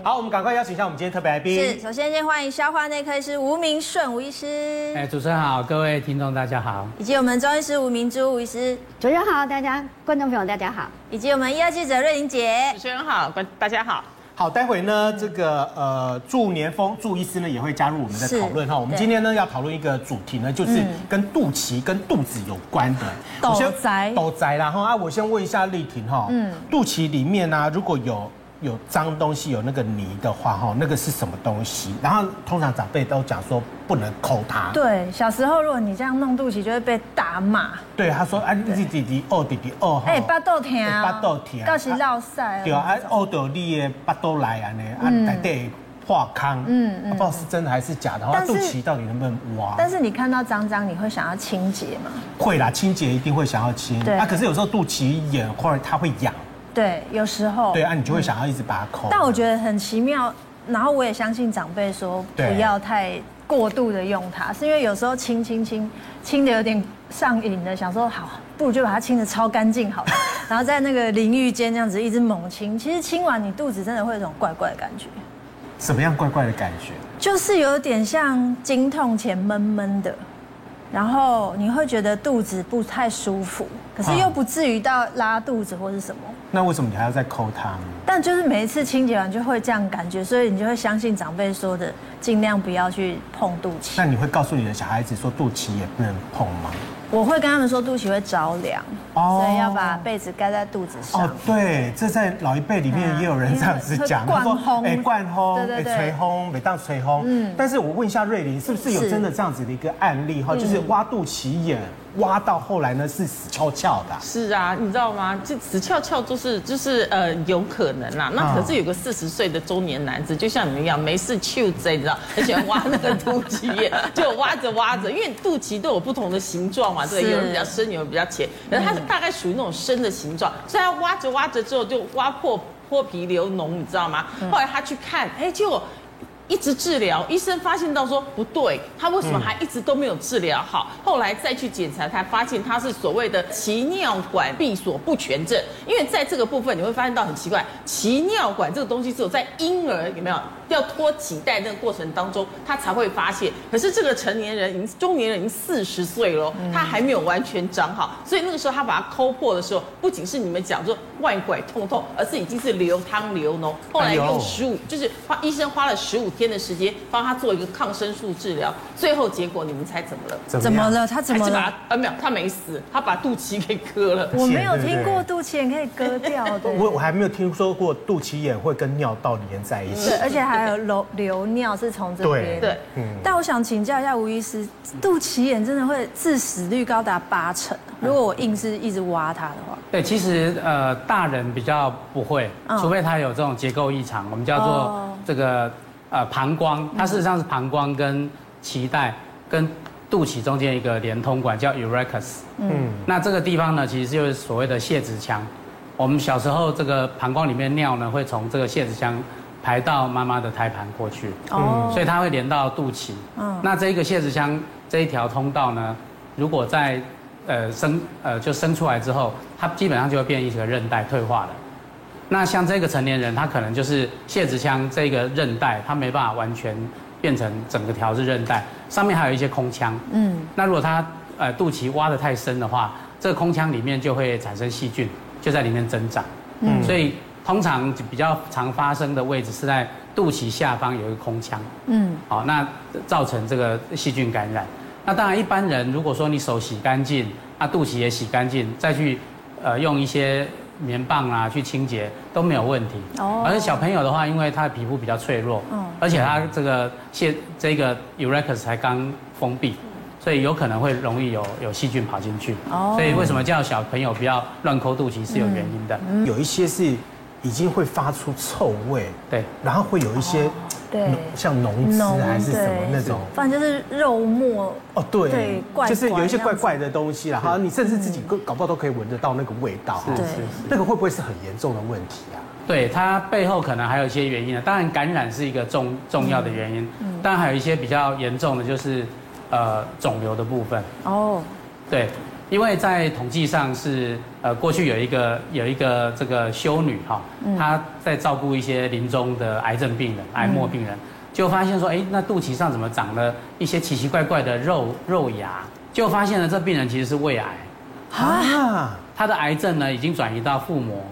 好，我们赶快邀请一下我们今天特别来宾。是，首先先欢迎消化内科医师吴明顺吴医师。哎，主持人好，各位听众大家好。以及我们中医师吴明珠吴医师。主持人好，大家观众朋友大家好。以及我们医药记者瑞玲姐。主持人好，观大家好。好，待会呢，这个呃，祝年丰祝医师呢也会加入我们的讨论哈。我们今天呢要讨论一个主题呢，就是跟肚脐跟肚子有关的。肚脐。肚脐啦哈啊，我先问一下丽婷哈，嗯，肚脐里面呢、啊、如果有。有脏东西，有那个泥的话，哈，那个是什么东西？然后通常长辈都讲说不能抠它。对，小时候如果你这样弄肚脐，就会被打骂。对，他说啊，你弟弟哦，弟弟哦，哎，巴豆疼，巴豆疼，到时落屎。对啊，哦，到你的巴豆来啊呢，啊，在地化康，嗯嗯，不知道是真的还是假的。肚脐到底能不能挖？但是你看到脏脏，你会想要清洁吗？会啦，清洁一定会想要清。对啊，可是有时候肚脐眼或者它会痒。对，有时候对啊，你就会想要一直把它抠。但我觉得很奇妙，然后我也相信长辈说不要太过度的用它，是因为有时候清清清清的有点上瘾的，想说好，不如就把它清的超干净好了，然后在那个淋浴间这样子一直猛清，其实清完你肚子真的会有一种怪怪的感觉。什么样怪怪的感觉？就是有点像经痛前闷闷的。然后你会觉得肚子不太舒服，可是又不至于到拉肚子或是什么。那为什么你还要再抠它呢？但就是每一次清洁完就会这样感觉，所以你就会相信长辈说的，尽量不要去碰肚脐。那你会告诉你的小孩子说肚脐也不能碰吗？我会跟他们说肚脐会着凉，所以要把被子盖在肚子上。哦，对，这在老一辈里面也有人这样子讲，灌风，哎，灌风，哎，吹烘，每当吹烘。嗯，但是我问一下瑞玲，是不是有真的这样子的一个案例哈？就是挖肚脐眼。挖到后来呢，是死翘翘的。是啊，你知道吗？就死翘翘就是就是呃有可能啦。那可是有个四十岁的中年男子，就像你们一样，没事去贼，你知道，很喜欢挖那个肚脐眼，就挖着挖着，因为肚脐都有不同的形状嘛，对，有人比较深，有人比较浅，可是它是大概属于那种深的形状，所以他挖着挖着之后就挖破破皮流脓，你知道吗？后来他去看，哎，结果。一直治疗，医生发现到说不对，他为什么还一直都没有治疗好？后来再去检查，才发现他是所谓的脐尿管闭锁不全症。因为在这个部分，你会发现到很奇怪，脐尿管这个东西只有在婴儿有没有要拖几代那个过程当中，他才会发现。可是这个成年人，已经中年人已经四十岁了，他还没有完全长好，所以那个时候他把它抠破的时候，不仅是你们讲说外拐痛痛，而是已经是流汤流脓。后来用十五，就是花医生花了十五天。的时间帮他做一个抗生素治疗，最后结果你们猜怎么了？怎么了？他怎么了？把他呃没有，他没死，他把肚脐给割了。我没有听过肚脐眼可以割掉的。我我还没有听说过肚脐眼会跟尿道连在一起。对，而且还有流流尿是从这边。对对。嗯。但我想请教一下吴医师，肚脐眼真的会致死率高达八成？如果我硬是一直挖它的话？对，其实呃大人比较不会，除非他有这种结构异常，我们叫做这个。呃，膀胱，它事实上是膀胱跟脐带跟肚脐中间一个连通管，叫 urachus。嗯，那这个地方呢，其实就是所谓的泄殖腔。我们小时候这个膀胱里面尿呢，会从这个泄殖腔排到妈妈的胎盘过去。哦，所以它会连到肚脐。嗯，那这一个泄殖腔这一条通道呢，如果在呃生呃就生出来之后，它基本上就会变一个韧带退化了。那像这个成年人，他可能就是泄殖腔这个韧带，他没办法完全变成整个条是韧带，上面还有一些空腔。嗯，那如果他呃肚脐挖得太深的话，这个空腔里面就会产生细菌，就在里面增长。嗯，所以通常比较常发生的位置是在肚脐下方有一个空腔。嗯，好，那造成这个细菌感染。那当然一般人如果说你手洗干净，那肚脐也洗干净，再去呃用一些。棉棒啊，去清洁都没有问题。哦。而且小朋友的话，因为他的皮肤比较脆弱，嗯，而且他这个现这个 urachus 才刚封闭，所以有可能会容易有有细菌跑进去。哦。所以为什么叫小朋友不要乱抠肚脐是有原因的。嗯。有一些是已经会发出臭味，对，然后会有一些。对，像脓汁还是什么那种，反正就是肉末哦，对，对，就是有一些怪怪的东西啦。好，你甚至自己搞不好都可以闻得到那个味道。是是是，那个会不会是很严重的问题啊？对，它背后可能还有一些原因啊。当然，感染是一个重重要的原因，当然还有一些比较严重的，就是呃肿瘤的部分。哦，对，因为在统计上是呃，过去有一个有一个这个修女哈，她在照顾一些临终的癌症病人、癌末病人，就发现说，哎，那肚脐上怎么长了一些奇奇怪怪的肉肉芽？就发现了这病人其实是胃癌啊，他的癌症呢已经转移到腹膜，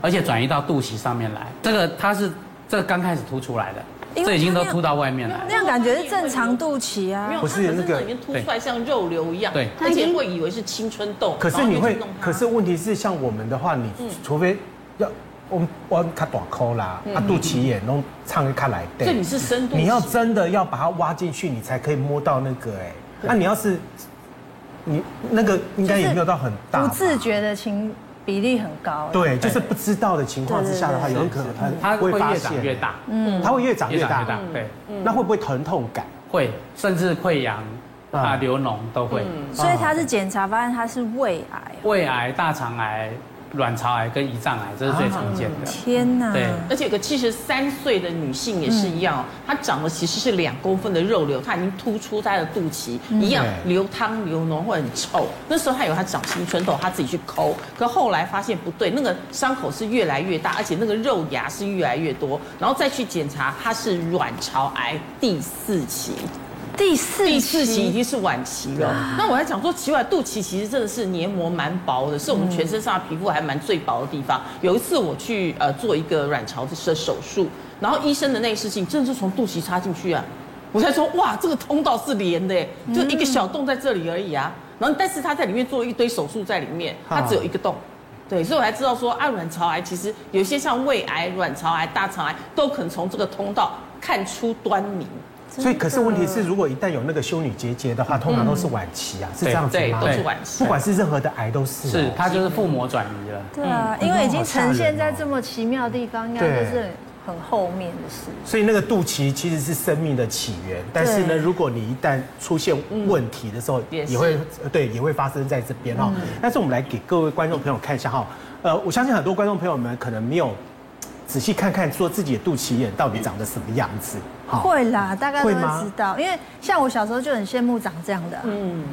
而且转移到肚脐上面来。这个他是这个刚开始凸出来的。这已经都凸到外面了，那样感觉是正常肚脐啊，不是那个已经凸出来像肉瘤一样，对，而且会以为是青春痘。可是你会，可是问题是像我们的话，你除非要我们我看短抠啦，啊肚脐眼弄唱开来，对，你是深度，你要真的要把它挖进去，你才可以摸到那个哎，那你要是你那个应该也没有到很大，不自觉的情。比例很高，对，就是不知道的情况之下的话，有可能它会越长越大，嗯，它会越长越大，对，那会不会疼痛感？会，甚至溃疡啊、流脓都会。所以他是检查发现他是胃癌，胃癌、大肠癌。卵巢癌跟胰脏癌，这是最常见的。天哪！对，而且有个七十三岁的女性也是一样，她长的其实是两公分的肉瘤，她已经突出她的肚脐，一样流汤流脓会很臭。那时候她以为她长青春痘，她自己去抠，可后来发现不对，那个伤口是越来越大，而且那个肉芽是越来越多，然后再去检查，她是卵巢癌第四期。第四第四期已经是晚期了。那我还讲说，奇怪，肚脐其实真的是黏膜蛮薄的，是我们全身上的皮肤还蛮最薄的地方。有一次我去呃做一个卵巢的手术，然后医生的内视镜真的是从肚脐插进去啊，我才说哇，这个通道是连的，就一个小洞在这里而已啊。然后但是他在里面做了一堆手术在里面，他只有一个洞，对，所以我才知道说啊，卵巢癌其实有些像胃癌、卵巢癌、大肠癌都可能从这个通道看出端倪。所以，可是问题是，如果一旦有那个修女结节的话，通常都是晚期啊，是这样子吗？对，都是晚期。不管是任何的癌都是。是，它就是腹膜转移了。对啊，因为已经呈现在这么奇妙的地方，应该就是很后面的事。所以那个肚脐其实是生命的起源，但是呢，如果你一旦出现问题的时候，也会对，也会发生在这边哈。但是我们来给各位观众朋友看一下哈，呃，我相信很多观众朋友们可能没有。仔细看看，说自己的肚脐眼到底长得什么样子？会啦，大概都会知道。因为像我小时候就很羡慕长这样的，嗯，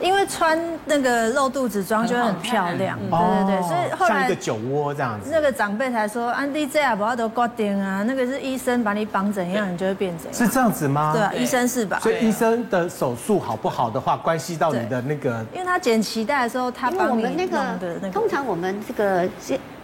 因为穿那个露肚子装就会很漂亮，对对对。所以后来像一个酒窝这样子。那个长辈才说，安迪这样不要都固定啊，那个是医生把你绑怎样，你就会变怎样。是这样子吗？对啊，医生是吧？所以医生的手术好不好的话，关系到你的那个。因为他剪脐带的时候，他帮我们那个通常我们这个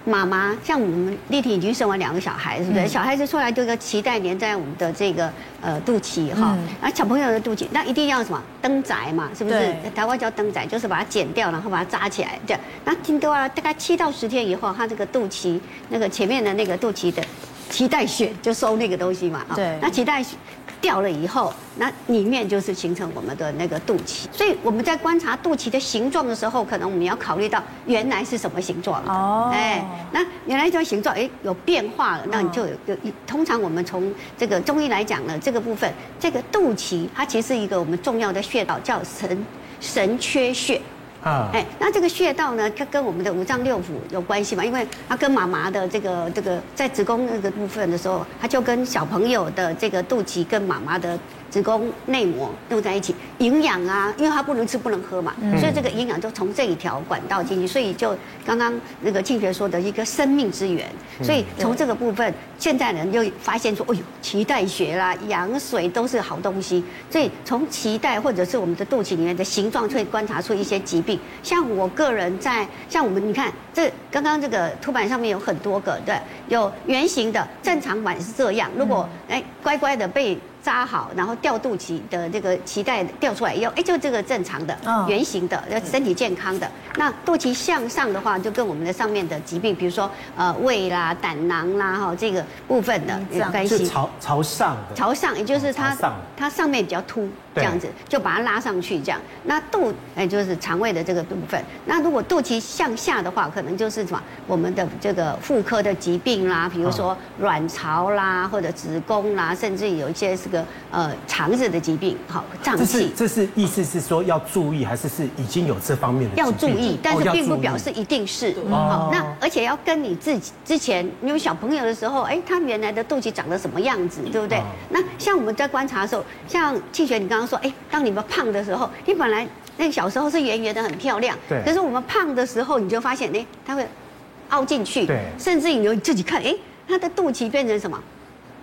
妈妈像我们丽婷已经生完两个小孩，是不是？嗯、小孩子出来，这个脐带连在我们的这个呃肚脐哈，那、嗯、小朋友的肚脐，那一定要什么灯仔嘛，是不是？对台湾叫灯仔，就是把它剪掉，然后把它扎起来，这样。那听多了，大概七到十天以后，他这个肚脐那个前面的那个肚脐的脐带血就收那个东西嘛，对，那脐带血。掉了以后，那里面就是形成我们的那个肚脐。所以我们在观察肚脐的形状的时候，可能我们要考虑到原来是什么形状。哦，哎，那原来这个形状，哎，有变化了，那你就有有。通常我们从这个中医来讲呢，这个部分，这个肚脐它其实是一个我们重要的穴道，叫神神阙穴。啊，哎，那这个穴道呢，它跟我们的五脏六腑有关系嘛？因为它跟妈妈的这个这个在子宫那个部分的时候，它就跟小朋友的这个肚脐跟妈妈的。子宫内膜弄在一起，营养啊，因为它不能吃不能喝嘛，嗯、所以这个营养就从这一条管道进去，所以就刚刚那个庆学说的一个生命之源，所以从这个部分，现在人就发现说，哎呦，脐带血啦、羊水都是好东西，所以从脐带或者是我们的肚脐里面的形状，可以观察出一些疾病。像我个人在，像我们你看，这刚刚这个凸版上面有很多个，对，有圆形的，正常版是这样，如果哎乖乖的被。扎好，然后掉肚脐的这个脐带掉出来以后，哎，就这个正常的圆形的，要身体健康的。那肚脐向上的话，就跟我们的上面的疾病，比如说呃胃啦、胆囊啦哈这个部分的有关系。是朝朝上的。朝上，也就是它它上面比较凸，这样子就把它拉上去这样。那肚哎就是肠胃的这个部分。那如果肚脐向下的话，可能就是什么我们的这个妇科的疾病啦，比如说卵巢啦或者子宫啦，甚至有一些是。这个呃肠子的疾病，好胀气。这是这是意思是说要注意，还是是已经有这方面的？要注意，但是并不表示一定是。好，那而且要跟你自己之前你有小朋友的时候，哎，他原来的肚脐长得什么样子，对不对？那像我们在观察的时候，像庆学你刚刚说，哎，当你们胖的时候，你本来那个小时候是圆圆的很漂亮，对。可是我们胖的时候，你就发现，哎，它会凹进去，对。甚至你自己看，哎，它的肚脐变成什么？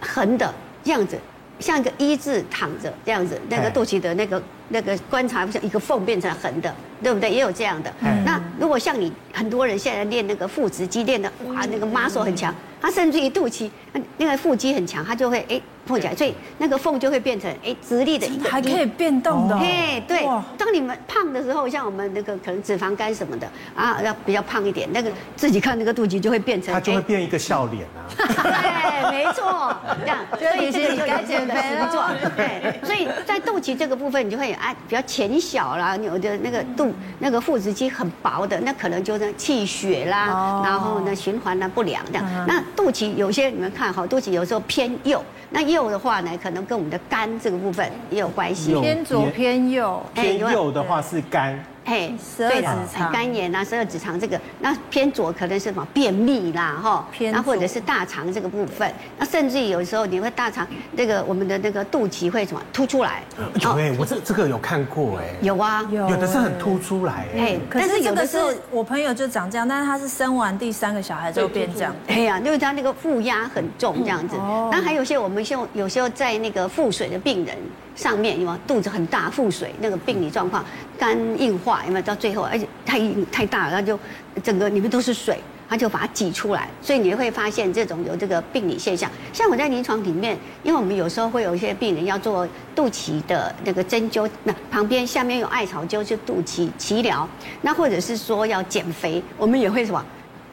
横的样子，像一个一字躺着这样子，那个肚脐的那个那个观察，像一个缝变成横的，对不对？也有这样的。那如果像你很多人现在练那个腹直肌练的，哇，那个 muscle 很强，他甚至于肚脐那个腹肌很强，他就会哎。碰起来，所以那个缝就会变成哎直立的一个，还可以变动的。嘿，对，当你们胖的时候，像我们那个可能脂肪肝什么的啊，要比较胖一点，那个自己看那个肚脐就会变成，它就会变一个笑脸啊。对，没错，这样，所以这个就该减肥了。对，所以在肚脐这个部分，你就会哎比较浅小啦，有的那个肚那个腹直肌很薄的，那可能就是气血啦，然后呢循环呢不良这样。那肚脐有些你们看哈，肚脐有时候偏右，那右的话呢，可能跟我们的肝这个部分也有关系。偏左偏右，偏右的话是肝。嘿，十二指肠。肝炎啊，十二指肠这个，那偏左可能是什么？便秘啦，哈，那或者是大肠这个部分，那甚至于有时候你会大肠那个我们的那个肚脐会什么凸出来？有哎，我这这个有看过哎，有啊，有的是很凸出来哎，但是有的是我朋友就长这样，但是他是生完第三个小孩就变这样，哎呀，因为他那个负压很重这样子，那还有些我们像有时候在那个腹水的病人。上面有肚子很大腹水那个病理状况，肝硬化有没有到最后，而且太硬太大了，它就整个里面都是水，它就把它挤出来，所以你会发现这种有这个病理现象。像我在临床里面，因为我们有时候会有一些病人要做肚脐的那个针灸，那旁边下面有艾草灸就肚脐脐疗，那或者是说要减肥，我们也会什么，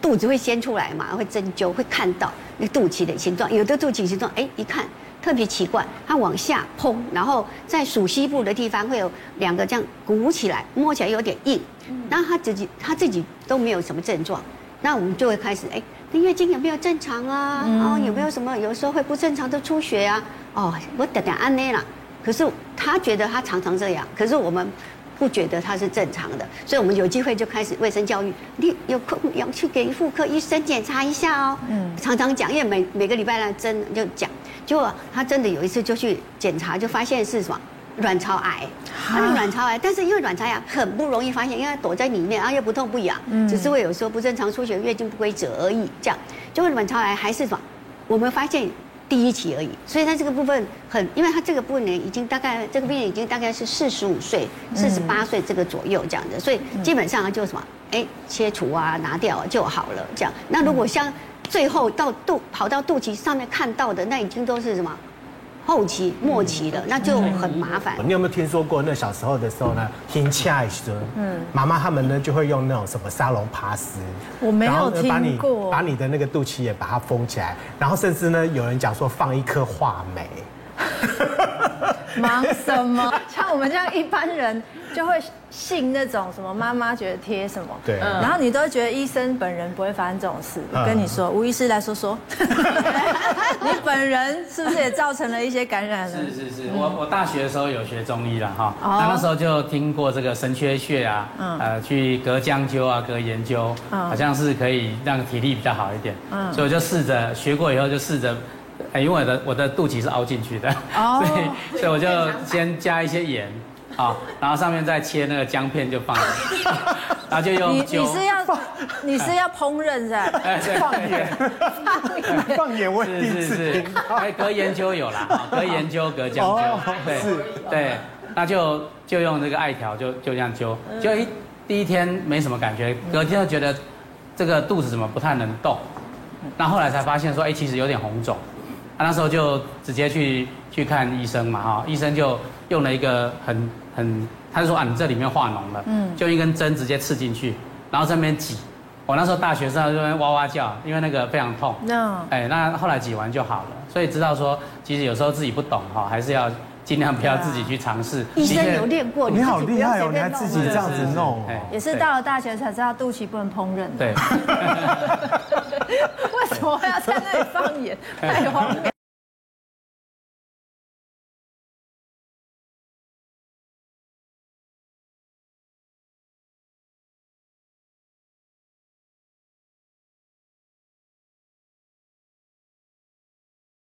肚子会先出来嘛，会针灸会看到那肚脐的形状，有的肚脐形状，哎，一看。特别奇怪，它往下碰，然后在属西部的地方会有两个这样鼓起来，摸起来有点硬。然后他自己他自己都没有什么症状，那我们就会开始哎，你月经有没有正常啊？哦，有没有什么有时候会不正常的出血啊？哦，我等等安内了。可是他觉得他常常这样，可是我们不觉得他是正常的，所以我们有机会就开始卫生教育，你有空要去给妇科医生检查一下哦。嗯，常常讲，因为每每个礼拜来针就讲。结果他真的有一次就去检查，就发现是什么卵巢癌，他是卵巢癌，但是因为卵巢癌很不容易发现，因为它躲在里面，然后又不痛不痒，只是会有时候不正常出血、月经不规则而已。这样，结果卵巢癌还是什么？我们发现第一期而已，所以他这个部分很，因为他这个部分呢已经大概这个病人已经大概是四十五岁、四十八岁这个左右这样的，所以基本上就什么，哎，切除啊，拿掉就好了。这样，那如果像。最后到肚跑到肚脐上面看到的，那已经都是什么后期末期了，那就很麻烦。你有没有听说过？那小时候的时候呢，听恰时，嗯，妈妈他们呢就会用那种什么沙龙帕斯，我没有听过，把你把你的那个肚脐也把它封起来，然后甚至呢有人讲说放一颗话梅。忙什么？像我们这样一般人就会信那种什么妈妈觉得贴什么，对，然后你都会觉得医生本人不会发生这种事。我跟你说，吴医师来说说，你本人是不是也造成了一些感染呢？是是是，我我大学的时候有学中医了哈，那那时候就听过这个神阙穴啊，呃，去隔姜灸啊，隔研究，好像是可以让体力比较好一点，嗯，所以我就试着学过以后就试着。哎，因为我的我的肚脐是凹进去的，所以所以我就先加一些盐，啊，然后上面再切那个姜片就放，然后就用你你是要你是要烹饪是吧？哎，对，放盐，放盐，我是是是，哎，隔研究有啦，隔研究隔姜灸，对对，那就就用这个艾条就就这样灸，就一第一天没什么感觉，隔天就觉得这个肚子怎么不太能动，那后来才发现说，哎，其实有点红肿。啊、那时候就直接去去看医生嘛，哈，医生就用了一个很很，他就说啊，你这里面化脓了，嗯，就一根针直接刺进去，然后在那边挤，我那时候大学生就在那边哇哇叫，因为那个非常痛，那，哎，那后来挤完就好了，所以知道说，其实有时候自己不懂哈，还是要。尽量不要自己去尝试。医生有练过，你好厉害哦，你还自己这样子弄。也是到了大学才知道肚脐不能烹饪。对。为什么要在那里放盐？太荒谬